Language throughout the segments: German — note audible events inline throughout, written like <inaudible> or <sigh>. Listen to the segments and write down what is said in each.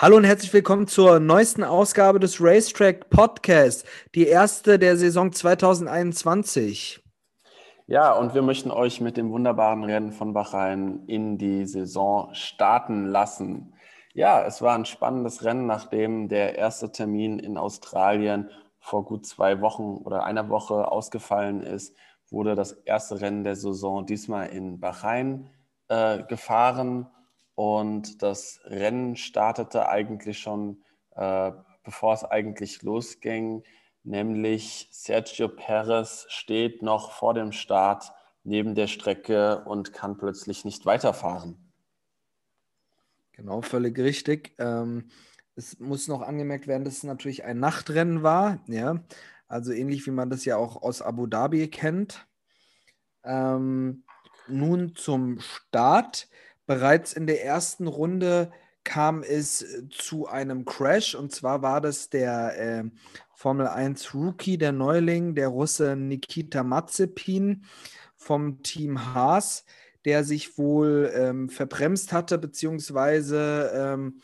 Hallo und herzlich willkommen zur neuesten Ausgabe des Racetrack Podcast, die erste der Saison 2021. Ja, und wir möchten euch mit dem wunderbaren Rennen von Bahrain in die Saison starten lassen. Ja, es war ein spannendes Rennen, nachdem der erste Termin in Australien vor gut zwei Wochen oder einer Woche ausgefallen ist, wurde das erste Rennen der Saison diesmal in Bahrain äh, gefahren. Und das Rennen startete eigentlich schon, äh, bevor es eigentlich losging, nämlich Sergio Perez steht noch vor dem Start neben der Strecke und kann plötzlich nicht weiterfahren. Genau, völlig richtig. Ähm, es muss noch angemerkt werden, dass es natürlich ein Nachtrennen war, ja. Also ähnlich wie man das ja auch aus Abu Dhabi kennt. Ähm, nun zum Start. Bereits in der ersten Runde kam es äh, zu einem Crash. Und zwar war das der äh, Formel 1 Rookie, der Neuling, der Russe Nikita Mazepin vom Team Haas, der sich wohl ähm, verbremst hatte, beziehungsweise ähm,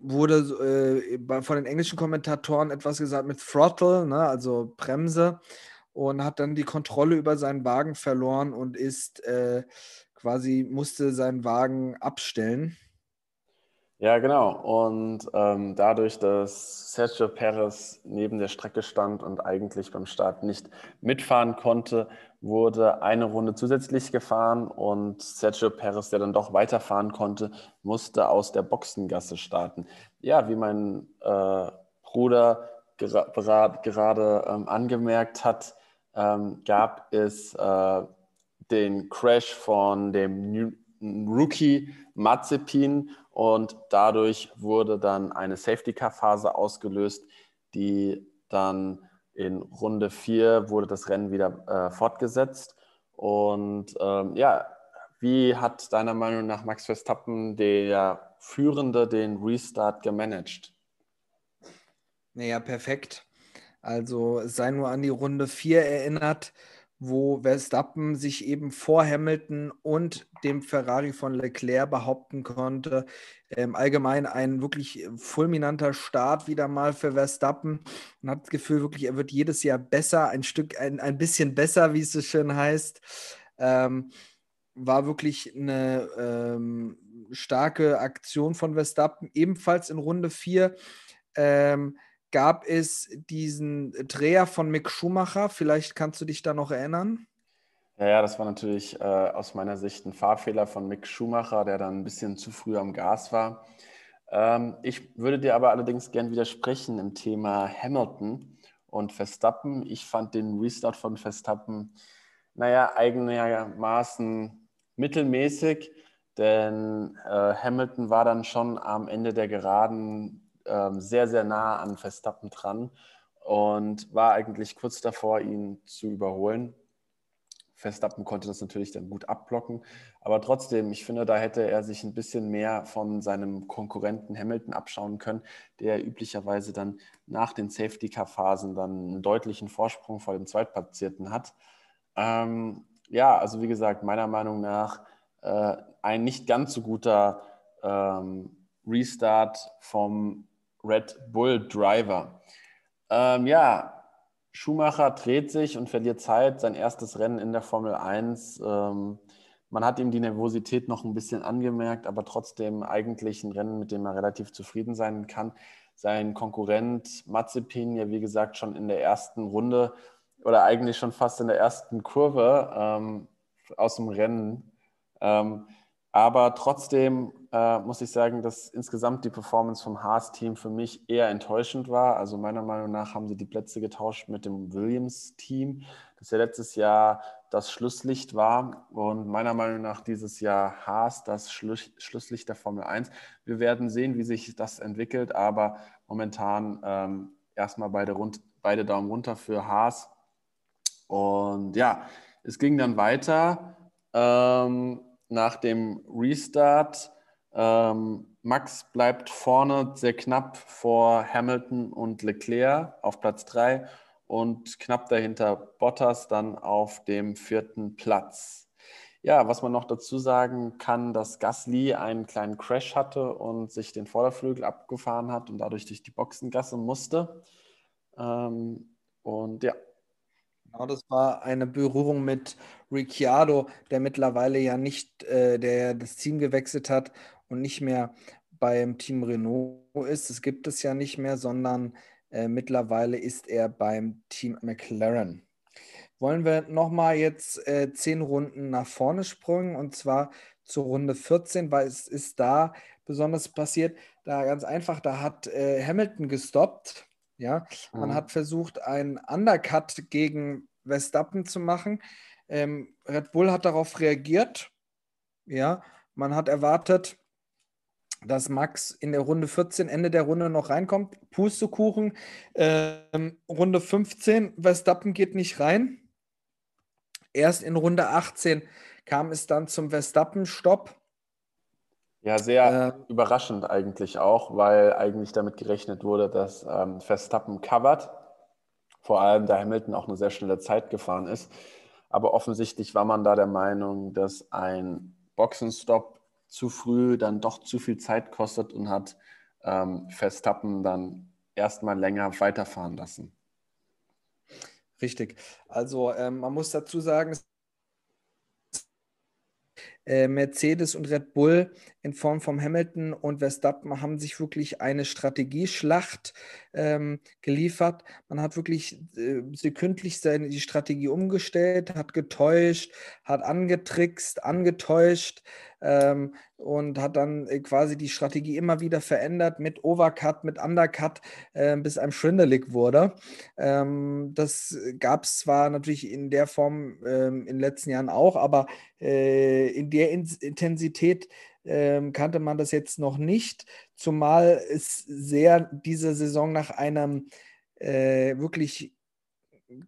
wurde äh, von den englischen Kommentatoren etwas gesagt mit Throttle, ne, also Bremse, und hat dann die Kontrolle über seinen Wagen verloren und ist äh, quasi musste seinen Wagen abstellen. Ja, genau. Und ähm, dadurch, dass Sergio Perez neben der Strecke stand und eigentlich beim Start nicht mitfahren konnte, wurde eine Runde zusätzlich gefahren und Sergio Perez, der dann doch weiterfahren konnte, musste aus der Boxengasse starten. Ja, wie mein äh, Bruder gera gerade ähm, angemerkt hat, ähm, gab es äh, den Crash von dem Rookie Mazepin und dadurch wurde dann eine Safety-Car-Phase ausgelöst, die dann in Runde 4 wurde das Rennen wieder äh, fortgesetzt. Und ähm, ja, wie hat deiner Meinung nach Max Verstappen, der Führende, den Restart gemanagt? Naja, perfekt. Also sei nur an die Runde 4 erinnert wo Verstappen sich eben vor Hamilton und dem Ferrari von Leclerc behaupten konnte. Ähm, allgemein ein wirklich fulminanter Start wieder mal für Verstappen. Man hat das Gefühl, wirklich, er wird jedes Jahr besser, ein Stück, ein, ein bisschen besser, wie es so schön heißt. Ähm, war wirklich eine ähm, starke Aktion von Verstappen, ebenfalls in Runde 4. Ähm, gab es diesen Dreher von Mick Schumacher. Vielleicht kannst du dich da noch erinnern. Ja, ja, das war natürlich äh, aus meiner Sicht ein Fahrfehler von Mick Schumacher, der dann ein bisschen zu früh am Gas war. Ähm, ich würde dir aber allerdings gern widersprechen im Thema Hamilton und Verstappen. Ich fand den Restart von Verstappen, naja, eigenermaßen mittelmäßig, denn äh, Hamilton war dann schon am Ende der Geraden ähm, sehr, sehr nah an Verstappen dran und war eigentlich kurz davor, ihn zu überholen. Verstappen konnte das natürlich dann gut abblocken, aber trotzdem, ich finde, da hätte er sich ein bisschen mehr von seinem Konkurrenten Hamilton abschauen können, der üblicherweise dann nach den Safety-Car-Phasen dann einen deutlichen Vorsprung vor dem Zweitplatzierten hat. Ähm, ja, also wie gesagt, meiner Meinung nach äh, ein nicht ganz so guter ähm, Restart vom Red Bull Driver. Ähm, ja, Schumacher dreht sich und verliert Zeit, sein erstes Rennen in der Formel 1. Ähm, man hat ihm die Nervosität noch ein bisschen angemerkt, aber trotzdem eigentlich ein Rennen, mit dem er relativ zufrieden sein kann. Sein Konkurrent Mazepin, ja wie gesagt schon in der ersten Runde oder eigentlich schon fast in der ersten Kurve ähm, aus dem Rennen. Ähm, aber trotzdem äh, muss ich sagen, dass insgesamt die Performance vom Haas-Team für mich eher enttäuschend war. Also meiner Meinung nach haben sie die Plätze getauscht mit dem Williams-Team, das ja letztes Jahr das Schlusslicht war und meiner Meinung nach dieses Jahr Haas das Schluss Schlusslicht der Formel 1. Wir werden sehen, wie sich das entwickelt, aber momentan ähm, erstmal beide, beide Daumen runter für Haas. Und ja, es ging dann weiter. Ähm, nach dem Restart. Ähm, Max bleibt vorne sehr knapp vor Hamilton und Leclerc auf Platz 3 und knapp dahinter Bottas dann auf dem vierten Platz. Ja, was man noch dazu sagen kann, dass Gasly einen kleinen Crash hatte und sich den Vorderflügel abgefahren hat und dadurch durch die Boxengasse musste. Ähm, und ja. Genau, das war eine Berührung mit Ricciardo, der mittlerweile ja nicht, äh, der das Team gewechselt hat und nicht mehr beim Team Renault ist. Das gibt es ja nicht mehr, sondern äh, mittlerweile ist er beim Team McLaren wollen wir nochmal jetzt äh, zehn Runden nach vorne springen und zwar zur Runde 14, weil es ist da besonders passiert. Da ganz einfach, da hat äh, Hamilton gestoppt. Ja, man mhm. hat versucht, einen Undercut gegen Verstappen zu machen. Ähm, Red Bull hat darauf reagiert. Ja, man hat erwartet, dass Max in der Runde 14, Ende der Runde noch reinkommt. Pustekuchen. Ähm, Runde 15, Verstappen geht nicht rein. Erst in Runde 18 kam es dann zum Verstappen-Stopp. Ja, sehr äh, überraschend eigentlich auch, weil eigentlich damit gerechnet wurde, dass ähm, Verstappen covert. Vor allem, da Hamilton auch eine sehr schnelle Zeit gefahren ist. Aber offensichtlich war man da der Meinung, dass ein Boxenstopp zu früh dann doch zu viel Zeit kostet und hat ähm, Verstappen dann erstmal länger weiterfahren lassen. Richtig. Also ähm, man muss dazu sagen, äh, Mercedes und Red Bull in Form von Hamilton und Verstappen haben sich wirklich eine Strategieschlacht ähm, geliefert. Man hat wirklich äh, sekündlich seine, die Strategie umgestellt, hat getäuscht, hat angetrickst, angetäuscht ähm, und hat dann äh, quasi die Strategie immer wieder verändert mit Overcut, mit Undercut, äh, bis einem schwindelig wurde. Ähm, das gab es zwar natürlich in der Form ähm, in den letzten Jahren auch, aber äh, in der in Intensität ähm, kannte man das jetzt noch nicht, zumal es sehr diese Saison nach einem äh, wirklich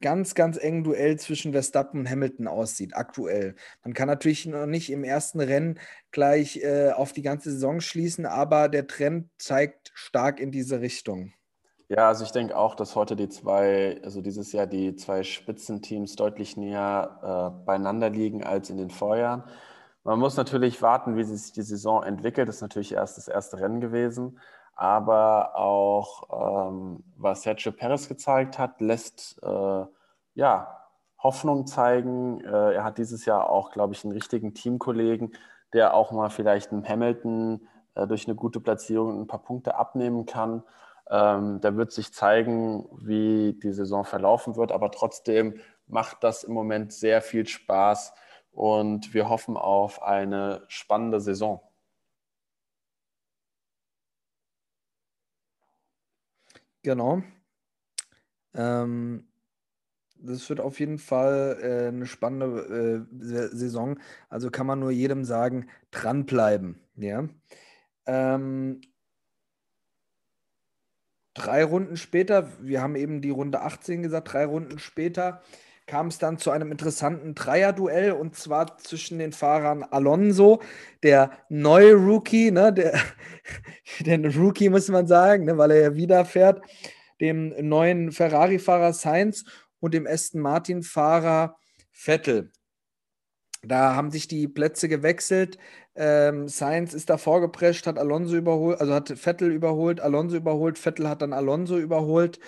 ganz, ganz engen Duell zwischen Verstappen und Hamilton aussieht, aktuell. Man kann natürlich noch nicht im ersten Rennen gleich äh, auf die ganze Saison schließen, aber der Trend zeigt stark in diese Richtung. Ja, also ich denke auch, dass heute die zwei, also dieses Jahr die zwei Spitzenteams deutlich näher äh, beieinander liegen als in den Vorjahren. Man muss natürlich warten, wie sich die Saison entwickelt. Das ist natürlich erst das erste Rennen gewesen. Aber auch ähm, was Sergio Perez gezeigt hat, lässt äh, ja, Hoffnung zeigen. Äh, er hat dieses Jahr auch, glaube ich, einen richtigen Teamkollegen, der auch mal vielleicht einem Hamilton äh, durch eine gute Platzierung ein paar Punkte abnehmen kann. Ähm, da wird sich zeigen, wie die Saison verlaufen wird. Aber trotzdem macht das im Moment sehr viel Spaß und wir hoffen auf eine spannende Saison. Genau. Ähm, das wird auf jeden Fall äh, eine spannende äh, Saison. Also kann man nur jedem sagen, dranbleiben. Ja. Ähm, drei Runden später, wir haben eben die Runde 18 gesagt, drei Runden später kam es dann zu einem interessanten Dreierduell und zwar zwischen den Fahrern Alonso, der neue Rookie, ne, der, <laughs> der Rookie muss man sagen, ne, weil er ja wieder fährt, dem neuen Ferrari-Fahrer Sainz und dem Aston Martin-Fahrer Vettel. Da haben sich die Plätze gewechselt. Ähm, Sainz ist da vorgeprescht, hat Alonso überholt, also hat Vettel überholt, Alonso überholt, Vettel hat dann Alonso überholt.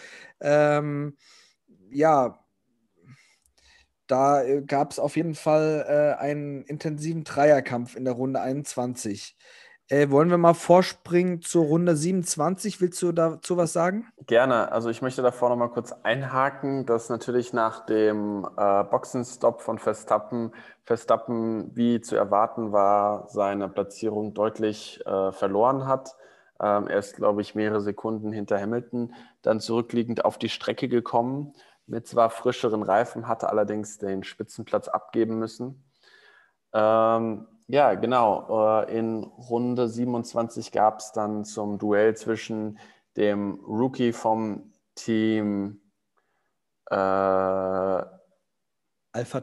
Ähm, ja, da äh, gab es auf jeden Fall äh, einen intensiven Dreierkampf in der Runde 21. Äh, wollen wir mal vorspringen zur Runde 27? Willst du dazu was sagen? Gerne. Also ich möchte davor noch mal kurz einhaken, dass natürlich nach dem äh, Boxenstopp von Verstappen, Verstappen, wie zu erwarten war, seine Platzierung deutlich äh, verloren hat. Ähm, er ist, glaube ich, mehrere Sekunden hinter Hamilton dann zurückliegend auf die Strecke gekommen mit zwar frischeren Reifen, hatte allerdings den Spitzenplatz abgeben müssen. Ähm, ja, genau. Äh, in Runde 27 gab es dann zum Duell zwischen dem Rookie vom Team äh, Alpha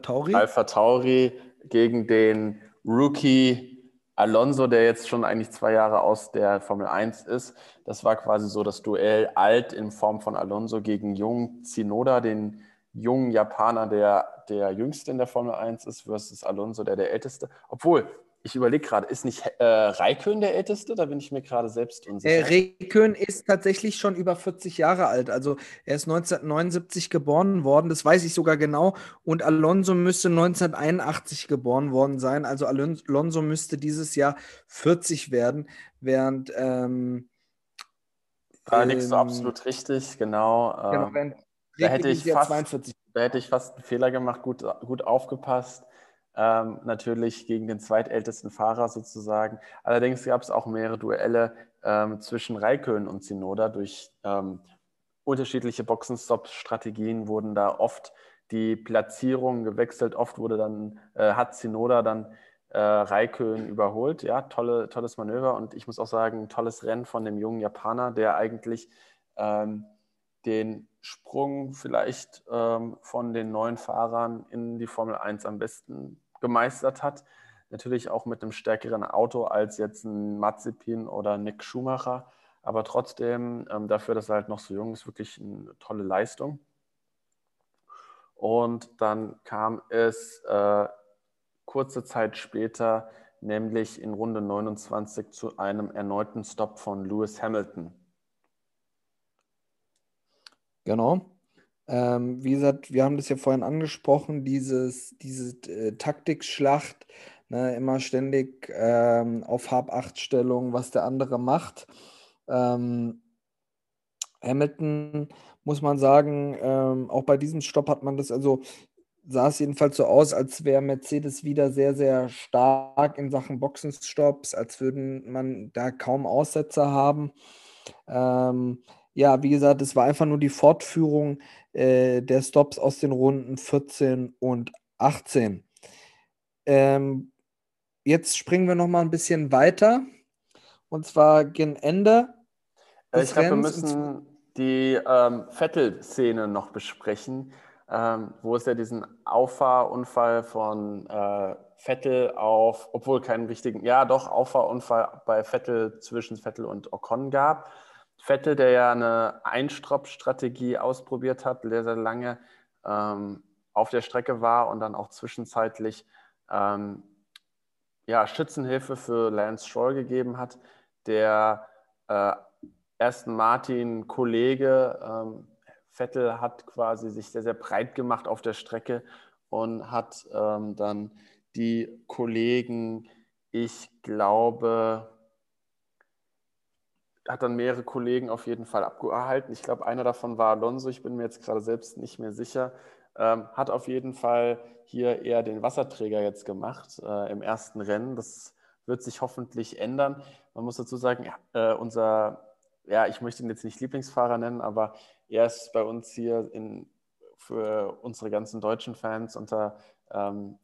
Tauri. Alpha Tauri gegen den Rookie Alonso, der jetzt schon eigentlich zwei Jahre aus der Formel 1 ist. Das war quasi so das Duell alt in Form von Alonso gegen Jung Zinoda, den jungen Japaner, der der jüngste in der Formel 1 ist, versus Alonso, der der älteste. Obwohl, ich überlege gerade, ist nicht äh, Raikön der Älteste? Da bin ich mir gerade selbst unsicher. Äh, Raikön ist tatsächlich schon über 40 Jahre alt. Also er ist 1979 geboren worden, das weiß ich sogar genau. Und Alonso müsste 1981 geboren worden sein. Also Alonso müsste dieses Jahr 40 werden, während. Ähm, da liegst du ähm, absolut richtig, genau. genau ähm, da, hätte ich fast, da hätte ich fast einen Fehler gemacht, gut, gut aufgepasst. Ähm, natürlich gegen den zweitältesten Fahrer sozusagen. Allerdings gab es auch mehrere Duelle ähm, zwischen Raikön und Sinoda. Durch ähm, unterschiedliche Boxenstopp-Strategien wurden da oft die Platzierungen gewechselt. Oft wurde dann, äh, hat Sinoda dann äh, Raikön überholt. Ja, tolle, tolles Manöver und ich muss auch sagen, tolles Rennen von dem jungen Japaner, der eigentlich ähm, den Sprung vielleicht ähm, von den neuen Fahrern in die Formel 1 am besten gemeistert hat. Natürlich auch mit einem stärkeren Auto als jetzt ein Mazepin oder Nick Schumacher. Aber trotzdem, ähm, dafür, dass er halt noch so jung ist, wirklich eine tolle Leistung. Und dann kam es äh, kurze Zeit später, nämlich in Runde 29, zu einem erneuten Stop von Lewis Hamilton. Genau. Ähm, wie gesagt, wir haben das ja vorhin angesprochen, dieses, diese äh, Taktikschlacht, ne, immer ständig ähm, auf Hab-Acht-Stellung, was der andere macht. Ähm, Hamilton, muss man sagen, ähm, auch bei diesem Stopp hat man das, also sah es jedenfalls so aus, als wäre Mercedes wieder sehr, sehr stark in Sachen Boxenstopps, als würden man da kaum Aussetzer haben. Ähm, ja, wie gesagt, es war einfach nur die Fortführung äh, der Stops aus den Runden 14 und 18. Ähm, jetzt springen wir noch mal ein bisschen weiter. Und zwar gegen Ende. Äh, ich glaube, wir müssen die ähm, Vettel-Szene noch besprechen, ähm, wo es ja diesen Auffahrunfall von äh, Vettel auf, obwohl keinen richtigen, ja doch, Auffahrunfall bei Vettel zwischen Vettel und Ocon gab. Vettel, der ja eine Einstopp-Strategie ausprobiert hat, sehr, sehr lange ähm, auf der Strecke war und dann auch zwischenzeitlich ähm, ja, Schützenhilfe für Lance Stroll gegeben hat, der äh, Aston Martin Kollege ähm, Vettel hat quasi sich sehr, sehr breit gemacht auf der Strecke und hat ähm, dann die Kollegen, ich glaube, hat dann mehrere Kollegen auf jeden Fall abgehalten. Ich glaube, einer davon war Alonso, ich bin mir jetzt gerade selbst nicht mehr sicher. Ähm, hat auf jeden Fall hier eher den Wasserträger jetzt gemacht äh, im ersten Rennen. Das wird sich hoffentlich ändern. Man muss dazu sagen, äh, unser, ja, ich möchte ihn jetzt nicht Lieblingsfahrer nennen, aber er ist bei uns hier in, für unsere ganzen deutschen Fans unter ähm,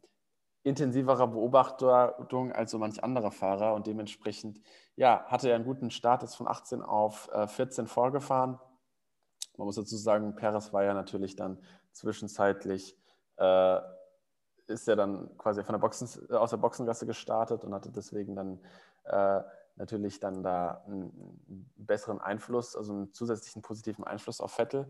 intensiverer Beobachtung als so manch anderer Fahrer und dementsprechend ja, hatte er einen guten Start, ist von 18 auf äh, 14 vorgefahren. Man muss dazu sagen, Perez war ja natürlich dann zwischenzeitlich, äh, ist er dann quasi von der Boxen, aus der Boxengasse gestartet und hatte deswegen dann äh, natürlich dann da einen besseren Einfluss, also einen zusätzlichen positiven Einfluss auf Vettel.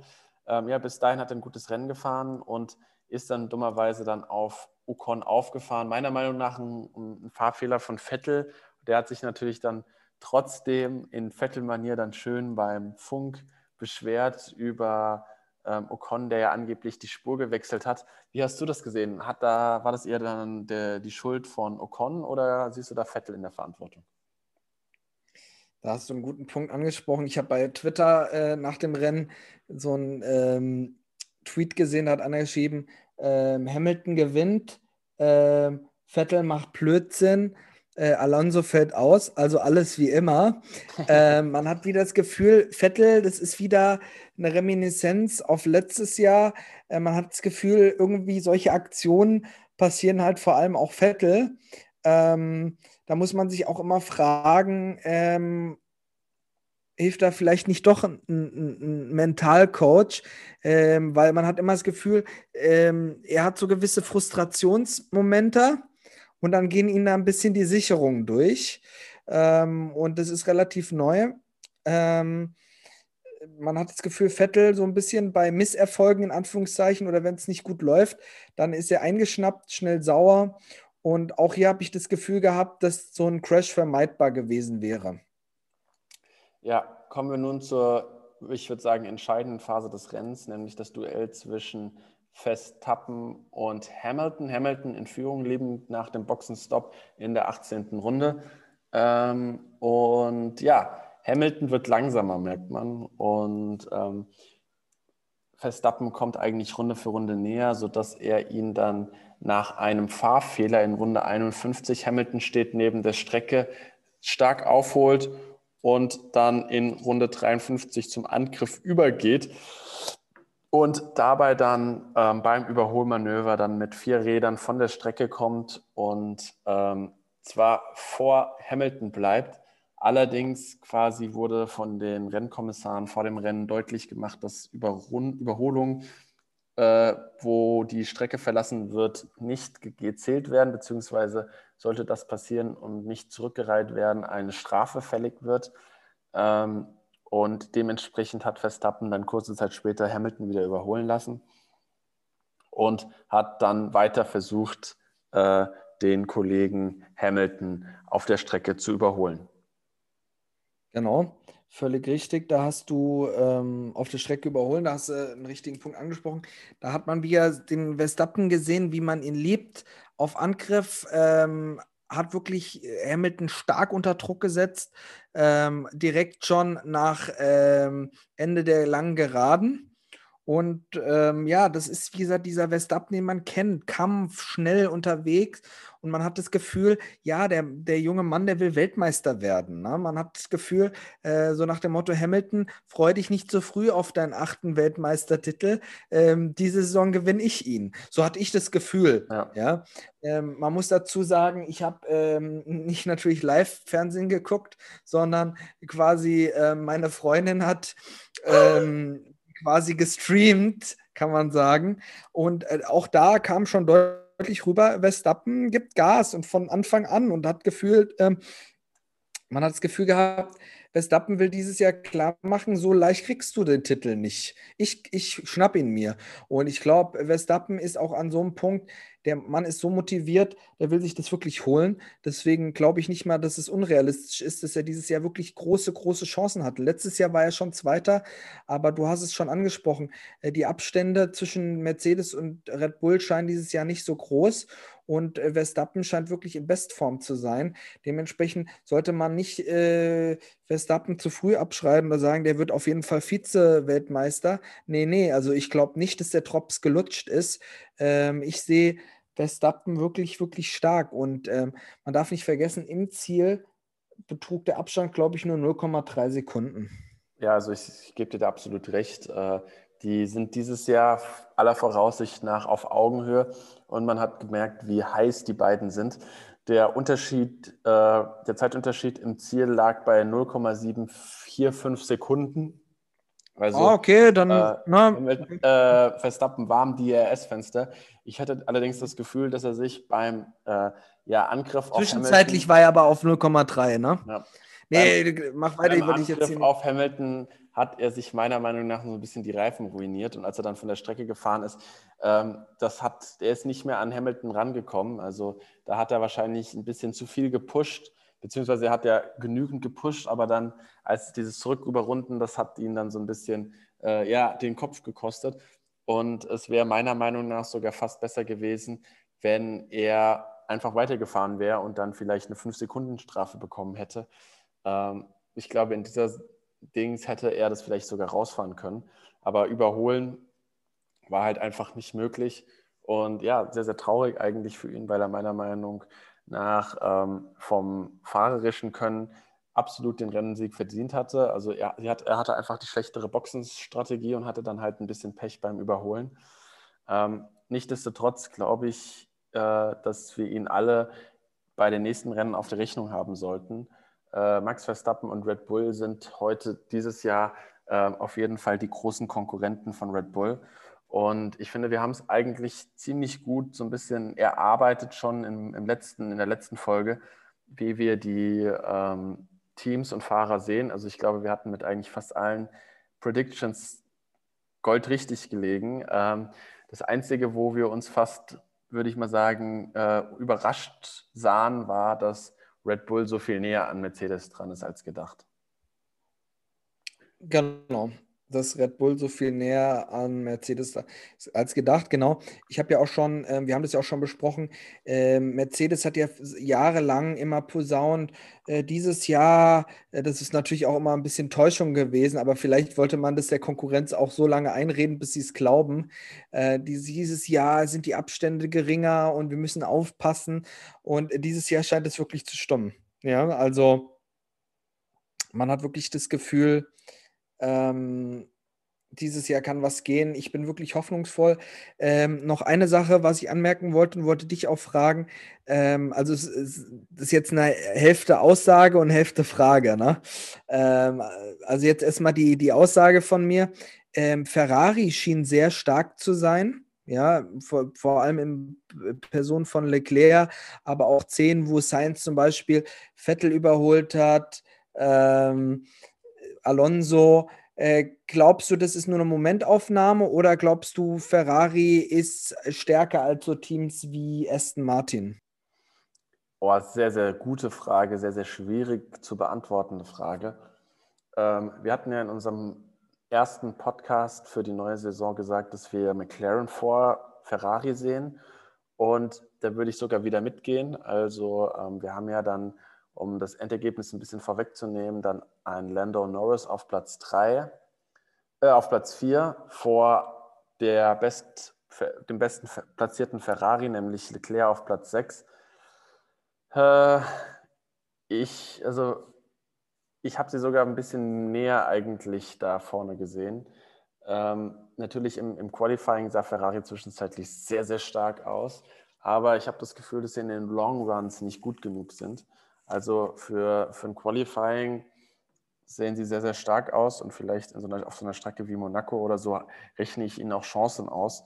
Ähm, ja, bis dahin hat er ein gutes Rennen gefahren und ist dann dummerweise dann auf Ocon aufgefahren. Meiner Meinung nach ein, ein Fahrfehler von Vettel. Der hat sich natürlich dann trotzdem in Vettel-Manier dann schön beim Funk beschwert über ähm, Ocon, der ja angeblich die Spur gewechselt hat. Wie hast du das gesehen? Hat da, war das eher dann der, die Schuld von Ocon oder siehst du da Vettel in der Verantwortung? Da hast du einen guten Punkt angesprochen. Ich habe bei Twitter äh, nach dem Rennen so einen ähm, Tweet gesehen, da hat einer geschrieben, ähm, Hamilton gewinnt, ähm, Vettel macht Blödsinn, äh, Alonso fällt aus, also alles wie immer. <laughs> ähm, man hat wieder das Gefühl, Vettel, das ist wieder eine Reminiszenz auf letztes Jahr. Äh, man hat das Gefühl, irgendwie solche Aktionen passieren halt vor allem auch Vettel. Ähm, da muss man sich auch immer fragen, ähm, hilft da vielleicht nicht doch ein, ein, ein Mentalcoach, ähm, weil man hat immer das Gefühl, ähm, er hat so gewisse Frustrationsmomente und dann gehen ihnen da ein bisschen die Sicherungen durch. Ähm, und das ist relativ neu. Ähm, man hat das Gefühl, Vettel so ein bisschen bei Misserfolgen in Anführungszeichen oder wenn es nicht gut läuft, dann ist er eingeschnappt, schnell sauer. Und auch hier habe ich das Gefühl gehabt, dass so ein Crash vermeidbar gewesen wäre. Ja, kommen wir nun zur, ich würde sagen, entscheidenden Phase des Rennens, nämlich das Duell zwischen Verstappen und Hamilton. Hamilton in Führung lebend nach dem Boxenstopp in der 18. Runde. Ähm, und ja, Hamilton wird langsamer, merkt man. Und ähm, Verstappen kommt eigentlich Runde für Runde näher, sodass er ihn dann nach einem Fahrfehler in Runde 51, Hamilton steht neben der Strecke, stark aufholt und dann in Runde 53 zum Angriff übergeht und dabei dann ähm, beim Überholmanöver dann mit vier Rädern von der Strecke kommt und ähm, zwar vor Hamilton bleibt, allerdings quasi wurde von den Rennkommissaren vor dem Rennen deutlich gemacht, dass Überholungen, äh, wo die Strecke verlassen wird, nicht gezählt werden, beziehungsweise sollte das passieren und nicht zurückgereiht werden, eine Strafe fällig wird. Ähm, und dementsprechend hat Verstappen dann kurze Zeit später Hamilton wieder überholen lassen und hat dann weiter versucht, äh, den Kollegen Hamilton auf der Strecke zu überholen. Genau, völlig richtig. Da hast du ähm, auf der Strecke überholen, da hast du einen richtigen Punkt angesprochen. Da hat man wieder den Verstappen gesehen, wie man ihn liebt. Auf Angriff ähm, hat wirklich Hamilton stark unter Druck gesetzt, ähm, direkt schon nach ähm, Ende der langen Geraden. Und ähm, ja, das ist, wie gesagt, dieser Verstappen, den man kennt. Kampf, schnell unterwegs. Und man hat das Gefühl, ja, der, der junge Mann, der will Weltmeister werden. Ne? Man hat das Gefühl, äh, so nach dem Motto Hamilton, freu dich nicht so früh auf deinen achten Weltmeistertitel. Ähm, diese Saison gewinne ich ihn. So hatte ich das Gefühl. Ja. ja? Ähm, man muss dazu sagen, ich habe ähm, nicht natürlich Live-Fernsehen geguckt, sondern quasi äh, meine Freundin hat ähm, quasi gestreamt, kann man sagen. Und äh, auch da kam schon deutlich rüber, Verstappen gibt Gas und von Anfang an und hat gefühlt, ähm, man hat das Gefühl gehabt, Verstappen will dieses Jahr klar machen, so leicht kriegst du den Titel nicht. Ich, ich schnapp ihn mir. Und ich glaube, Verstappen ist auch an so einem Punkt, der Mann ist so motiviert, der will sich das wirklich holen. Deswegen glaube ich nicht mal, dass es unrealistisch ist, dass er dieses Jahr wirklich große, große Chancen hatte. Letztes Jahr war er schon Zweiter, aber du hast es schon angesprochen. Äh, die Abstände zwischen Mercedes und Red Bull scheinen dieses Jahr nicht so groß und äh, Verstappen scheint wirklich in Bestform zu sein. Dementsprechend sollte man nicht äh, Verstappen zu früh abschreiben oder sagen, der wird auf jeden Fall Vize-Weltmeister. Nee, nee, also ich glaube nicht, dass der Drops gelutscht ist. Ähm, ich sehe Verstappen wirklich, wirklich stark und ähm, man darf nicht vergessen, im Ziel betrug der Abstand, glaube ich, nur 0,3 Sekunden. Ja, also ich, ich gebe dir da absolut recht. Äh, die sind dieses Jahr aller Voraussicht nach auf Augenhöhe und man hat gemerkt, wie heiß die beiden sind. Der Unterschied, äh, der Zeitunterschied im Ziel lag bei 0,745 Sekunden. Also, oh, okay, dann äh, na. mit äh, Verstappen warm DRS-Fenster. Ich hatte allerdings das Gefühl, dass er sich beim äh, ja, Angriff auf Zwischenzeitlich Hamilton, war er aber auf 0,3, ne? Ja. Nee, beim, mach weiter, Angriff ich jetzt auf Hamilton hat er sich meiner Meinung nach so ein bisschen die Reifen ruiniert. Und als er dann von der Strecke gefahren ist, ähm, das hat, der ist nicht mehr an Hamilton rangekommen. Also da hat er wahrscheinlich ein bisschen zu viel gepusht, beziehungsweise hat er genügend gepusht, aber dann, als dieses Zurücküberrunden, das hat ihn dann so ein bisschen äh, ja, den Kopf gekostet. Und es wäre meiner Meinung nach sogar fast besser gewesen, wenn er einfach weitergefahren wäre und dann vielleicht eine 5-Sekunden-Strafe bekommen hätte. Ähm, ich glaube, in dieser Dings hätte er das vielleicht sogar rausfahren können. Aber überholen war halt einfach nicht möglich. Und ja, sehr, sehr traurig eigentlich für ihn, weil er meiner Meinung nach ähm, vom fahrerischen Können absolut den Rennensieg verdient hatte. Also er, er, hatte einfach die schlechtere Boxenstrategie und hatte dann halt ein bisschen Pech beim Überholen. Ähm, Nichtsdestotrotz glaube ich, äh, dass wir ihn alle bei den nächsten Rennen auf der Rechnung haben sollten. Äh, Max Verstappen und Red Bull sind heute dieses Jahr äh, auf jeden Fall die großen Konkurrenten von Red Bull. Und ich finde, wir haben es eigentlich ziemlich gut so ein bisschen erarbeitet schon im, im letzten, in der letzten Folge, wie wir die ähm, Teams und Fahrer sehen. Also ich glaube, wir hatten mit eigentlich fast allen Predictions goldrichtig gelegen. Ähm, das Einzige, wo wir uns fast, würde ich mal sagen, äh, überrascht sahen, war, dass Red Bull so viel näher an Mercedes dran ist als gedacht. Genau, dass Red Bull so viel näher an Mercedes als gedacht. Genau. Ich habe ja auch schon, äh, wir haben das ja auch schon besprochen, äh, Mercedes hat ja jahrelang immer posaunt, äh, dieses Jahr, äh, das ist natürlich auch immer ein bisschen Täuschung gewesen, aber vielleicht wollte man das der Konkurrenz auch so lange einreden, bis sie es glauben. Äh, dieses Jahr sind die Abstände geringer und wir müssen aufpassen. Und dieses Jahr scheint es wirklich zu stimmen. Ja, also man hat wirklich das Gefühl, ähm, dieses Jahr kann was gehen. Ich bin wirklich hoffnungsvoll. Ähm, noch eine Sache, was ich anmerken wollte und wollte dich auch fragen. Ähm, also es, es, ist jetzt eine Hälfte Aussage und Hälfte Frage. Ne? Ähm, also jetzt erstmal die, die Aussage von mir. Ähm, Ferrari schien sehr stark zu sein. Ja, vor, vor allem in Person von Leclerc, aber auch 10, wo Sainz zum Beispiel Vettel überholt hat, ähm, Alonso. Äh, glaubst du, das ist nur eine Momentaufnahme oder glaubst du, Ferrari ist stärker als so Teams wie Aston Martin? Oh, sehr, sehr gute Frage, sehr, sehr schwierig zu beantwortende Frage. Ähm, wir hatten ja in unserem ersten Podcast für die neue Saison gesagt, dass wir McLaren vor Ferrari sehen. Und da würde ich sogar wieder mitgehen. Also ähm, wir haben ja dann um das Endergebnis ein bisschen vorwegzunehmen, dann ein Lando Norris auf Platz 3, äh, auf Platz 4 vor der best, dem besten platzierten Ferrari, nämlich Leclerc auf Platz 6. Äh, ich, also, ich habe sie sogar ein bisschen näher eigentlich da vorne gesehen. Ähm, natürlich im, im Qualifying sah Ferrari zwischenzeitlich sehr, sehr stark aus, aber ich habe das Gefühl, dass sie in den Long Runs nicht gut genug sind. Also für, für ein Qualifying sehen sie sehr, sehr stark aus und vielleicht so einer, auf so einer Strecke wie Monaco oder so rechne ich ihnen auch Chancen aus.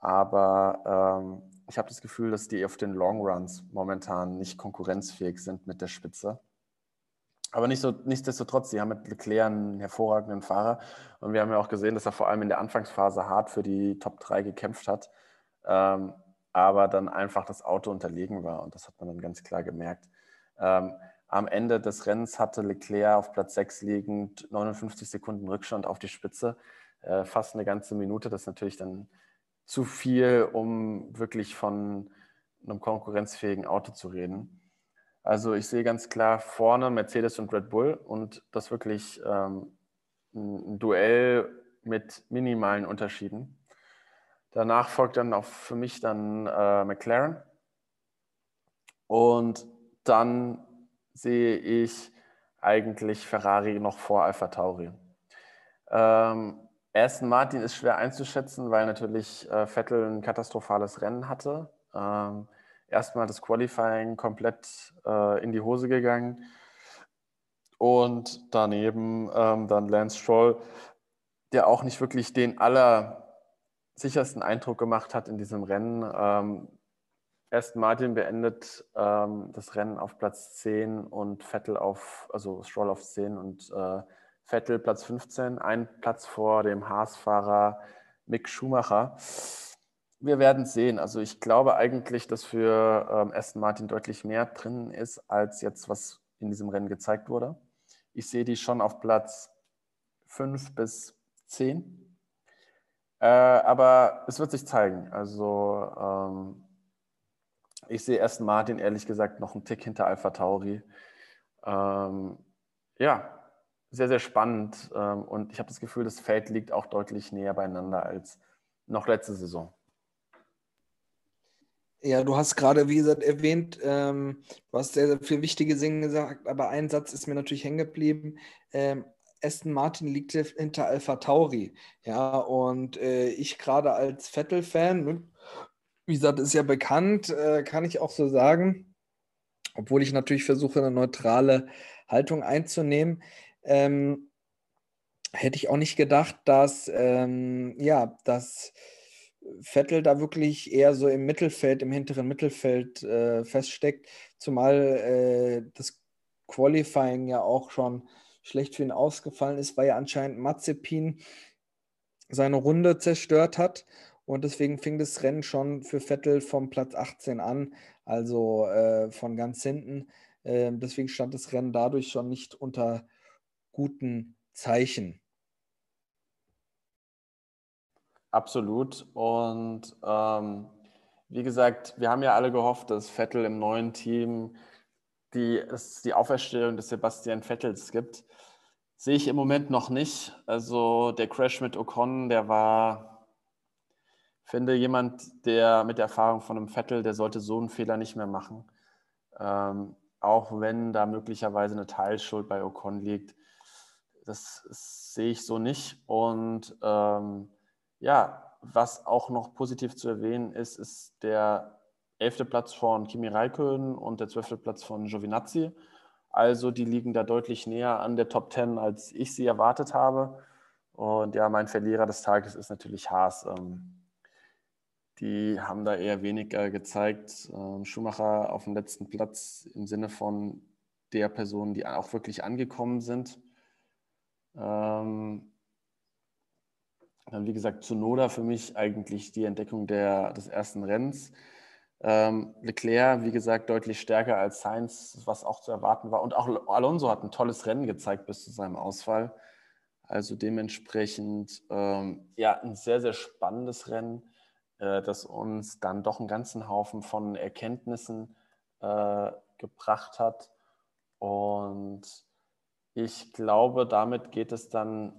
Aber ähm, ich habe das Gefühl, dass die auf den Long Runs momentan nicht konkurrenzfähig sind mit der Spitze. Aber nicht so, nichtsdestotrotz, sie haben mit Leclerc einen hervorragenden Fahrer. Und wir haben ja auch gesehen, dass er vor allem in der Anfangsphase hart für die Top 3 gekämpft hat, ähm, aber dann einfach das Auto unterlegen war. Und das hat man dann ganz klar gemerkt. Ähm, am Ende des Rennens hatte Leclerc auf Platz 6 liegend 59 Sekunden Rückstand auf die Spitze, äh, fast eine ganze Minute. Das ist natürlich dann zu viel, um wirklich von einem konkurrenzfähigen Auto zu reden. Also ich sehe ganz klar vorne Mercedes und Red Bull und das wirklich ähm, ein Duell mit minimalen Unterschieden. Danach folgt dann auch für mich dann äh, McLaren. Und dann sehe ich eigentlich Ferrari noch vor Alpha Tauri. Ähm, Aston Martin ist schwer einzuschätzen, weil natürlich äh, Vettel ein katastrophales Rennen hatte. Ähm, erstmal das Qualifying komplett äh, in die Hose gegangen. Und daneben ähm, dann Lance Stroll, der auch nicht wirklich den allersichersten Eindruck gemacht hat in diesem Rennen. Ähm, Aston Martin beendet ähm, das Rennen auf Platz 10 und Vettel auf, also Stroll auf 10 und äh, Vettel Platz 15, ein Platz vor dem Haas-Fahrer Mick Schumacher. Wir werden sehen. Also ich glaube eigentlich, dass für ähm, Aston Martin deutlich mehr drin ist, als jetzt, was in diesem Rennen gezeigt wurde. Ich sehe die schon auf Platz 5 bis 10. Äh, aber es wird sich zeigen. Also ähm, ich sehe Aston Martin ehrlich gesagt noch einen Tick hinter Alpha Tauri. Ähm, ja, sehr, sehr spannend. Ähm, und ich habe das Gefühl, das Feld liegt auch deutlich näher beieinander als noch letzte Saison. Ja, du hast gerade, wie gesagt, erwähnt, ähm, du hast sehr, sehr viele wichtige Dinge gesagt, aber ein Satz ist mir natürlich hängen geblieben. Ähm, Aston Martin liegt hinter Alpha Tauri. Ja, und äh, ich gerade als Vettel-Fan, ne, wie gesagt, ist ja bekannt, äh, kann ich auch so sagen, obwohl ich natürlich versuche, eine neutrale Haltung einzunehmen. Ähm, hätte ich auch nicht gedacht, dass, ähm, ja, dass Vettel da wirklich eher so im Mittelfeld, im hinteren Mittelfeld äh, feststeckt, zumal äh, das Qualifying ja auch schon schlecht für ihn ausgefallen ist, weil ja anscheinend Mazepin seine Runde zerstört hat. Und deswegen fing das Rennen schon für Vettel vom Platz 18 an, also äh, von ganz hinten. Äh, deswegen stand das Rennen dadurch schon nicht unter guten Zeichen. Absolut. Und ähm, wie gesagt, wir haben ja alle gehofft, dass Vettel im neuen Team die, es die Auferstehung des Sebastian Vettels gibt. Sehe ich im Moment noch nicht. Also der Crash mit Ocon, der war, finde jemand, der mit der Erfahrung von einem Vettel, der sollte so einen Fehler nicht mehr machen. Ähm, auch wenn da möglicherweise eine Teilschuld bei Ocon liegt. Das, sehe ich so nicht. Und ähm, ja, was auch noch positiv zu erwähnen ist, ist der elfte Platz von Kimi Räikkönen und der zwölfte Platz von Giovinazzi. Also die liegen da deutlich näher an der Top 10, als ich sie erwartet habe. Und ja, mein Verlierer des Tages ist natürlich Haas. Ähm, die haben da eher weniger gezeigt. Ähm, Schumacher auf dem letzten Platz im Sinne von der Personen, die auch wirklich angekommen sind. Ähm, dann, wie gesagt, Zunoda für mich eigentlich die Entdeckung der, des ersten Rennens. Ähm, Leclerc, wie gesagt, deutlich stärker als Sainz, was auch zu erwarten war. Und auch Alonso hat ein tolles Rennen gezeigt bis zu seinem Ausfall. Also dementsprechend ja, ein sehr, sehr spannendes Rennen, äh, das uns dann doch einen ganzen Haufen von Erkenntnissen äh, gebracht hat. Und ich glaube, damit geht es dann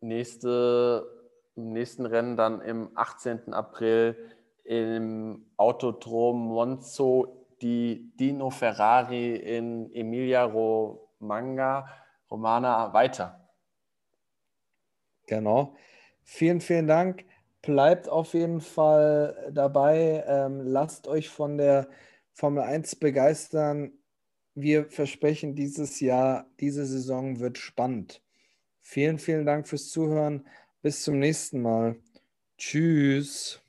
nächste, im nächsten Rennen dann im 18. April im Autodrom Monzo die Dino Ferrari in Emilia Romagna, Romana weiter. Genau. Vielen, vielen Dank. Bleibt auf jeden Fall dabei. Ähm, lasst euch von der Formel 1 begeistern. Wir versprechen dieses Jahr, diese Saison wird spannend. Vielen, vielen Dank fürs Zuhören. Bis zum nächsten Mal. Tschüss.